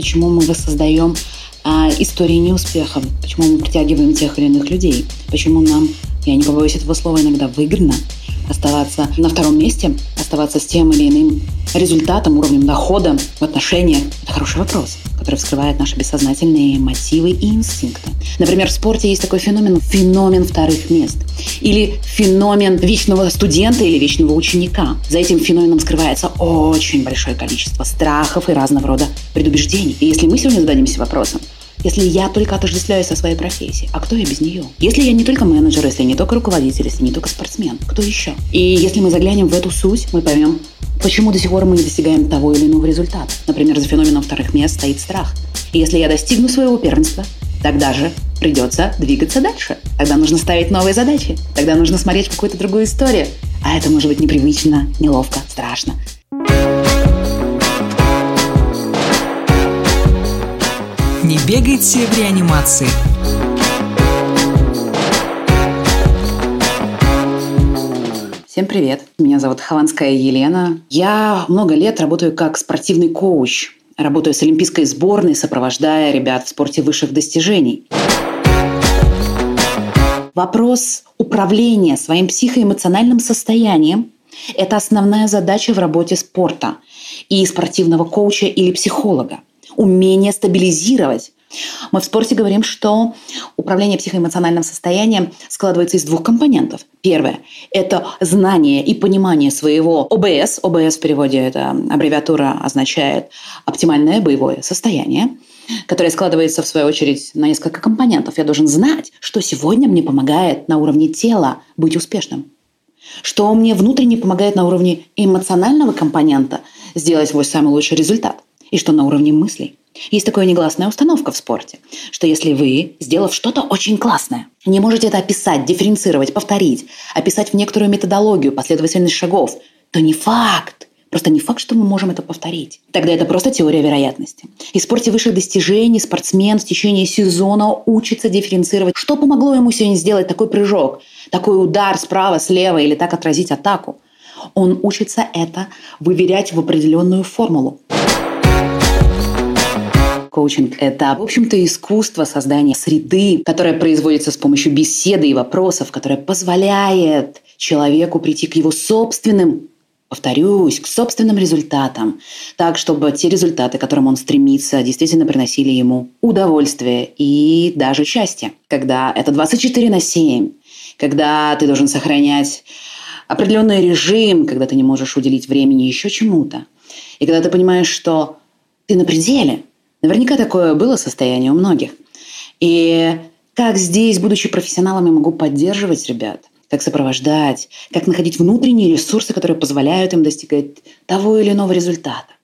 почему мы воссоздаем а, истории неуспехов, почему мы притягиваем тех или иных людей, почему нам, я не побоюсь этого слова, иногда выгодно оставаться на втором месте, оставаться с тем или иным результатом, уровнем дохода в отношениях? Это хороший вопрос, который вскрывает наши бессознательные мотивы и инстинкты. Например, в спорте есть такой феномен – феномен вторых мест. Или феномен вечного студента или вечного ученика. За этим феноменом скрывается очень большое количество страхов и разного рода предубеждений. И если мы сегодня зададимся вопросом, если я только отождествляюсь со своей профессией, а кто я без нее? Если я не только менеджер, если не только руководитель, если не только спортсмен, кто еще? И если мы заглянем в эту суть, мы поймем, почему до сих пор мы не достигаем того или иного результата. Например, за феноменом вторых мест стоит страх. И если я достигну своего первенства, тогда же придется двигаться дальше. Тогда нужно ставить новые задачи. Тогда нужно смотреть какую-то другую историю. А это может быть непривычно, неловко, страшно. Не бегайте в реанимации. Всем привет! Меня зовут Хованская Елена. Я много лет работаю как спортивный коуч. Работаю с олимпийской сборной, сопровождая ребят в спорте высших достижений. Вопрос управления своим психоэмоциональным состоянием – это основная задача в работе спорта и спортивного коуча или психолога – умение стабилизировать. Мы в спорте говорим, что управление психоэмоциональным состоянием складывается из двух компонентов. Первое – это знание и понимание своего ОБС. ОБС в переводе это аббревиатура означает оптимальное боевое состояние которое складывается, в свою очередь, на несколько компонентов. Я должен знать, что сегодня мне помогает на уровне тела быть успешным, что мне внутренне помогает на уровне эмоционального компонента сделать свой самый лучший результат – и что на уровне мыслей. Есть такая негласная установка в спорте, что если вы, сделав что-то очень классное, не можете это описать, дифференцировать, повторить, описать в некоторую методологию, последовательность шагов, то не факт, Просто не факт, что мы можем это повторить. Тогда это просто теория вероятности. И в спорте высших достижений спортсмен в течение сезона учится дифференцировать, что помогло ему сегодня сделать такой прыжок, такой удар справа, слева или так отразить атаку. Он учится это выверять в определенную формулу. Коучинг – это, в общем-то, искусство создания среды, которая производится с помощью беседы и вопросов, которая позволяет человеку прийти к его собственным повторюсь, к собственным результатам, так, чтобы те результаты, к которым он стремится, действительно приносили ему удовольствие и даже счастье. Когда это 24 на 7, когда ты должен сохранять определенный режим, когда ты не можешь уделить времени еще чему-то, и когда ты понимаешь, что ты на пределе, Наверняка такое было состояние у многих. И как здесь, будучи профессионалом, я могу поддерживать ребят, как сопровождать, как находить внутренние ресурсы, которые позволяют им достигать того или иного результата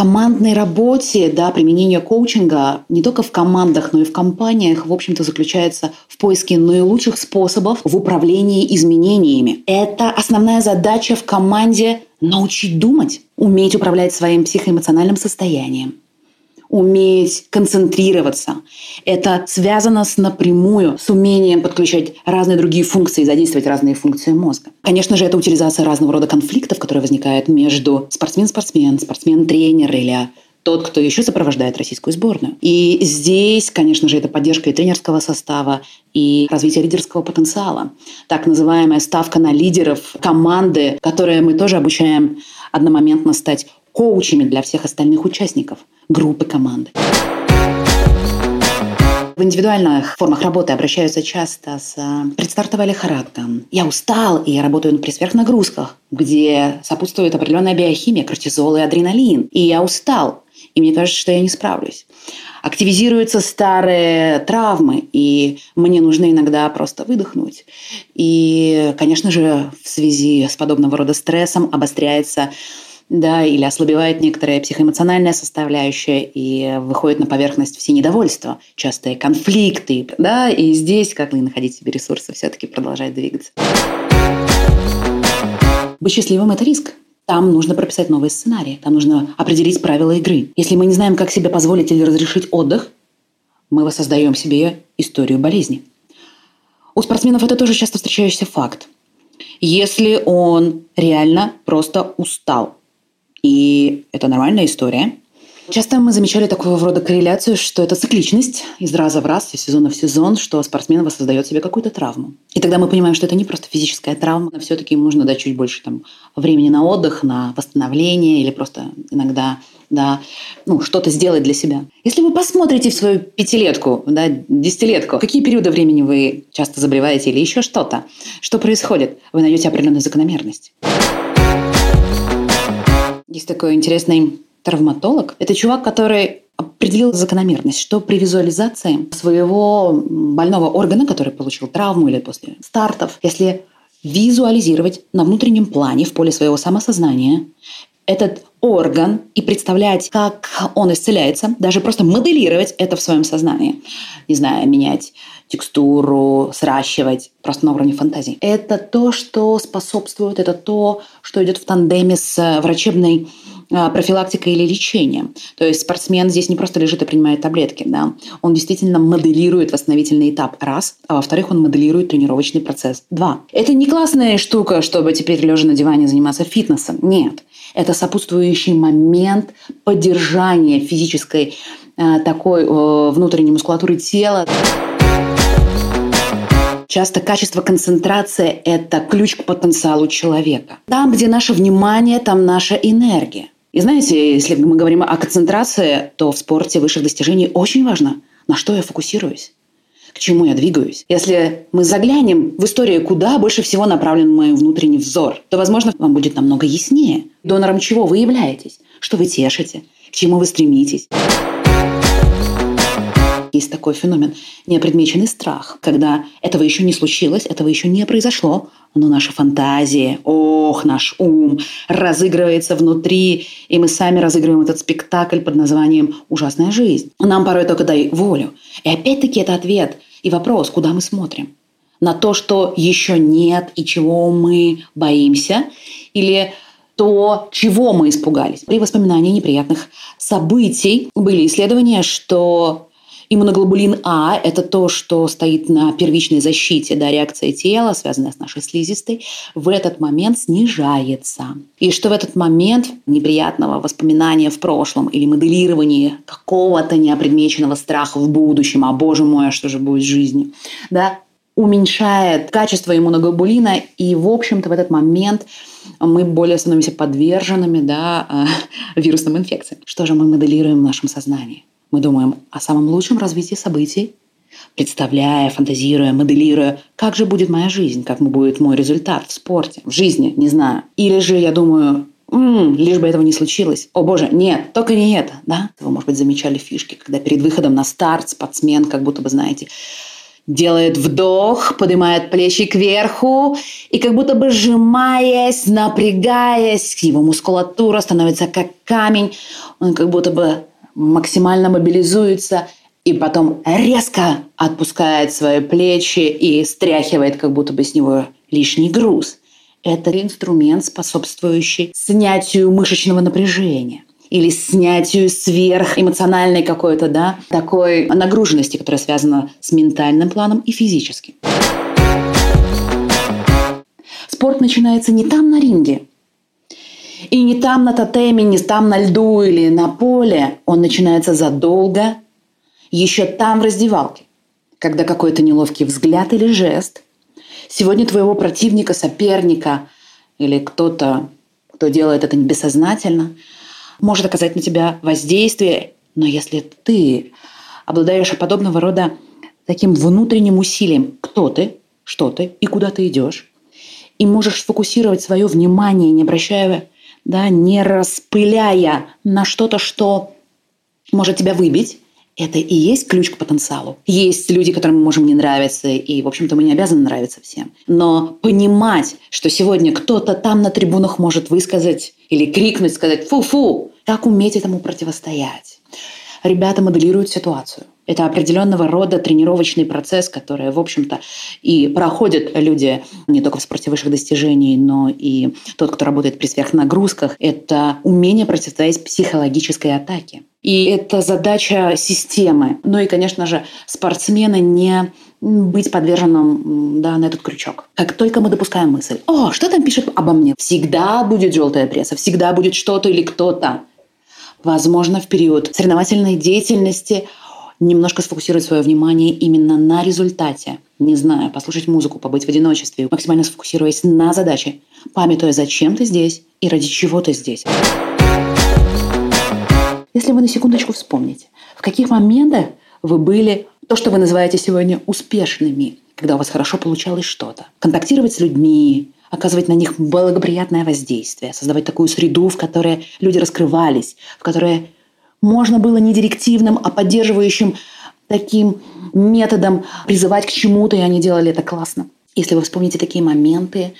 командной работе, да, применение коучинга не только в командах, но и в компаниях, в общем-то, заключается в поиске наилучших способов в управлении изменениями. Это основная задача в команде научить думать, уметь управлять своим психоэмоциональным состоянием, уметь концентрироваться. Это связано с напрямую с умением подключать разные другие функции, задействовать разные функции мозга. Конечно же, это утилизация разного рода конфликтов, которые возникают между спортсмен-спортсмен, спортсмен-тренер или тот, кто еще сопровождает российскую сборную. И здесь, конечно же, это поддержка и тренерского состава, и развитие лидерского потенциала. Так называемая ставка на лидеров команды, которые мы тоже обучаем одномоментно стать коучами для всех остальных участников группы команды. В индивидуальных формах работы обращаются часто с э, предстартовой лихорадкой. Я устал, и я работаю при сверхнагрузках, где сопутствует определенная биохимия, кортизол и адреналин. И я устал, и мне кажется, что я не справлюсь. Активизируются старые травмы, и мне нужно иногда просто выдохнуть. И, конечно же, в связи с подобного рода стрессом обостряется да, или ослабевает некоторая психоэмоциональная составляющая, и выходит на поверхность все недовольства, частые конфликты, да, и здесь, как вы находить себе ресурсы, все-таки продолжать двигаться. Быть счастливым – это риск. Там нужно прописать новые сценарии, там нужно определить правила игры. Если мы не знаем, как себе позволить или разрешить отдых, мы воссоздаем себе историю болезни. У спортсменов это тоже часто встречающийся факт. Если он реально просто устал, И это нормальная история. Часто мы замечали такого рода корреляцию, что это цикличность из раза в раз, из сезона в сезон, что спортсмен воссоздает себе какую-то травму. И тогда мы понимаем, что это не просто физическая травма, но все-таки ему нужно дать чуть больше там, времени на отдых, на восстановление или просто иногда да, ну, что-то сделать для себя. Если вы посмотрите в свою пятилетку, да, десятилетку, какие периоды времени вы часто заболеваете или еще что-то, что происходит, вы найдете определенную закономерность. Есть такой интересный травматолог – это чувак, который определил закономерность, что при визуализации своего больного органа, который получил травму или после стартов, если визуализировать на внутреннем плане, в поле своего самосознания, этот орган и представлять, как он исцеляется, даже просто моделировать это в своем сознании. Не знаю, менять текстуру, сращивать просто на уровне фантазии. Это то, что способствует, это то, что идет в тандеме с врачебной а, профилактика или лечение. То есть спортсмен здесь не просто лежит и принимает таблетки, да, он действительно моделирует восстановительный этап, раз, а во-вторых, он моделирует тренировочный процесс, два. Это не классная штука, чтобы теперь лежа на диване заниматься фитнесом, нет. Это сопутствующий момент поддержания физической э, такой э, внутренней мускулатуры тела. Часто качество концентрации – это ключ к потенциалу человека. Там, где наше внимание, там наша энергия. И знаете, если мы говорим о концентрации, то в спорте высших достижений очень важно, на что я фокусируюсь к чему я двигаюсь. Если мы заглянем в историю, куда больше всего направлен мой внутренний взор, то, возможно, вам будет намного яснее, донором чего вы являетесь, что вы тешите, к чему вы стремитесь. Есть такой феномен – неопредмеченный страх, когда этого еще не случилось, этого еще не произошло, но наша фантазия, ох, наш ум разыгрывается внутри, и мы сами разыгрываем этот спектакль под названием «Ужасная жизнь». Нам порой только дай волю. И опять-таки это ответ и вопрос, куда мы смотрим. На то, что еще нет и чего мы боимся, или то, чего мы испугались. При воспоминании неприятных событий были исследования, что Иммуноглобулин А – это то, что стоит на первичной защите, да, реакция тела, связанная с нашей слизистой, в этот момент снижается. И что в этот момент неприятного воспоминания в прошлом или моделирования какого-то неопредмеченного страха в будущем, а боже мой, а что же будет в жизни, да, уменьшает качество иммуноглобулина, и, в общем-то, в этот момент мы более становимся подверженными да, вирусным инфекциям. Что же мы моделируем в нашем сознании? Мы думаем о самом лучшем развитии событий, представляя, фантазируя, моделируя, как же будет моя жизнь, как будет мой результат в спорте, в жизни, не знаю. Или же я думаю, м-м, лишь бы этого не случилось. О боже, нет, только не это, да? Вы, может быть, замечали фишки, когда перед выходом на старт спортсмен, как будто бы, знаете, делает вдох, поднимает плечи кверху и как будто бы сжимаясь, напрягаясь, его мускулатура становится как камень, он как будто бы максимально мобилизуется и потом резко отпускает свои плечи и стряхивает как будто бы с него лишний груз. Это инструмент, способствующий снятию мышечного напряжения или снятию сверхэмоциональной какой-то, да, такой нагруженности, которая связана с ментальным планом и физическим. Спорт начинается не там на ринге, и не там на тотеме, не там на льду или на поле. Он начинается задолго, еще там в раздевалке, когда какой-то неловкий взгляд или жест сегодня твоего противника, соперника или кто-то, кто делает это бессознательно, может оказать на тебя воздействие. Но если ты обладаешь подобного рода таким внутренним усилием, кто ты, что ты и куда ты идешь, и можешь сфокусировать свое внимание, не обращая да, не распыляя на что-то, что может тебя выбить, это и есть ключ к потенциалу. Есть люди, которым мы можем не нравиться, и, в общем-то, мы не обязаны нравиться всем. Но понимать, что сегодня кто-то там на трибунах может высказать или крикнуть, сказать «фу-фу», как уметь этому противостоять? Ребята моделируют ситуацию. Это определенного рода тренировочный процесс, который, в общем-то, и проходят люди не только в спорте высших достижений, но и тот, кто работает при сверхнагрузках. Это умение противостоять психологической атаке. И это задача системы. Ну и, конечно же, спортсмены не быть подверженным да, на этот крючок. Как только мы допускаем мысль, о, что там пишет обо мне, всегда будет желтая пресса, всегда будет что-то или кто-то. Возможно, в период соревновательной деятельности немножко сфокусировать свое внимание именно на результате. Не знаю, послушать музыку, побыть в одиночестве, максимально сфокусируясь на задаче, памятуя, зачем ты здесь и ради чего ты здесь. Если вы на секундочку вспомните, в каких моментах вы были то, что вы называете сегодня успешными, когда у вас хорошо получалось что-то. Контактировать с людьми, оказывать на них благоприятное воздействие, создавать такую среду, в которой люди раскрывались, в которой можно было не директивным, а поддерживающим таким методом призывать к чему-то, и они делали это классно. Если вы вспомните такие моменты,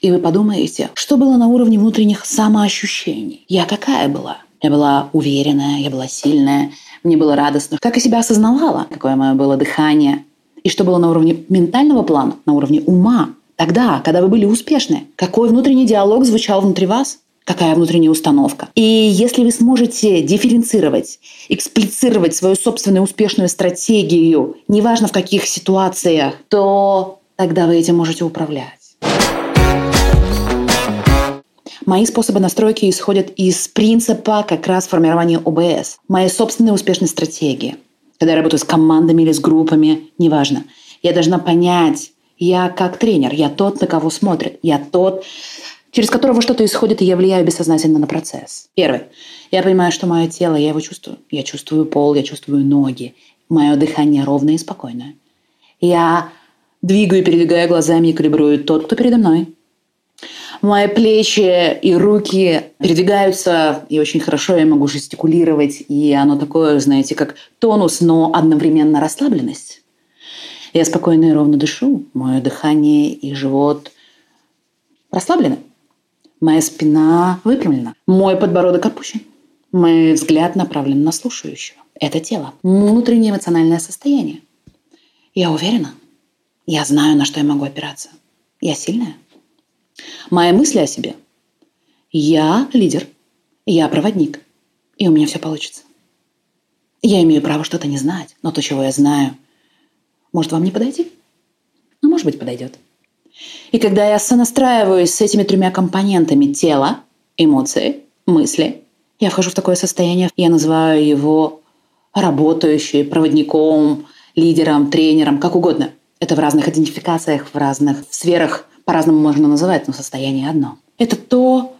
и вы подумаете, что было на уровне внутренних самоощущений. Я какая была? Я была уверенная, я была сильная, мне было радостно. Как я себя осознавала, какое мое было дыхание. И что было на уровне ментального плана, на уровне ума. Тогда, когда вы были успешны, какой внутренний диалог звучал внутри вас? Какая внутренняя установка. И если вы сможете дифференцировать, эксплицировать свою собственную успешную стратегию, неважно в каких ситуациях, то тогда вы этим можете управлять. Мои способы настройки исходят из принципа как раз формирования ОБС, моей собственной успешной стратегии. Когда я работаю с командами или с группами, неважно. Я должна понять, я как тренер, я тот, на кого смотрят, я тот, через которого что-то исходит, и я влияю бессознательно на процесс. Первый. Я понимаю, что мое тело, я его чувствую. Я чувствую пол, я чувствую ноги. Мое дыхание ровное и спокойное. Я двигаю, передвигаю глазами и калибрую тот, кто передо мной. Мои плечи и руки передвигаются, и очень хорошо я могу жестикулировать, и оно такое, знаете, как тонус, но одновременно расслабленность. Я спокойно и ровно дышу, мое дыхание и живот расслаблены. Моя спина выпрямлена, мой подбородок опущен, мой взгляд направлен на слушающего. Это тело, внутреннее эмоциональное состояние. Я уверена, я знаю, на что я могу опираться. Я сильная. Мои мысли о себе. Я лидер, я проводник, и у меня все получится. Я имею право что-то не знать, но то, чего я знаю, может вам не подойти? Ну, может быть, подойдет. И когда я сонастраиваюсь с этими тремя компонентами тела, эмоции, мысли, я вхожу в такое состояние, я называю его работающий, проводником, лидером, тренером, как угодно. Это в разных идентификациях, в разных сферах по-разному можно называть, но состояние одно. Это то,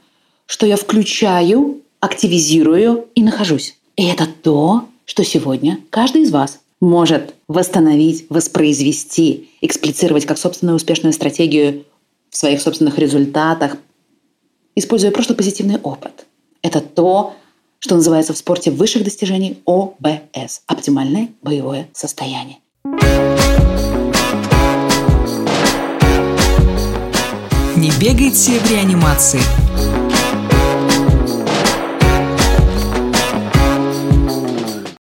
что я включаю, активизирую и нахожусь. И это то, что сегодня каждый из вас может восстановить, воспроизвести, эксплицировать как собственную успешную стратегию в своих собственных результатах, используя просто позитивный опыт. Это то, что называется в спорте высших достижений ОБС – оптимальное боевое состояние. Не бегайте в реанимации.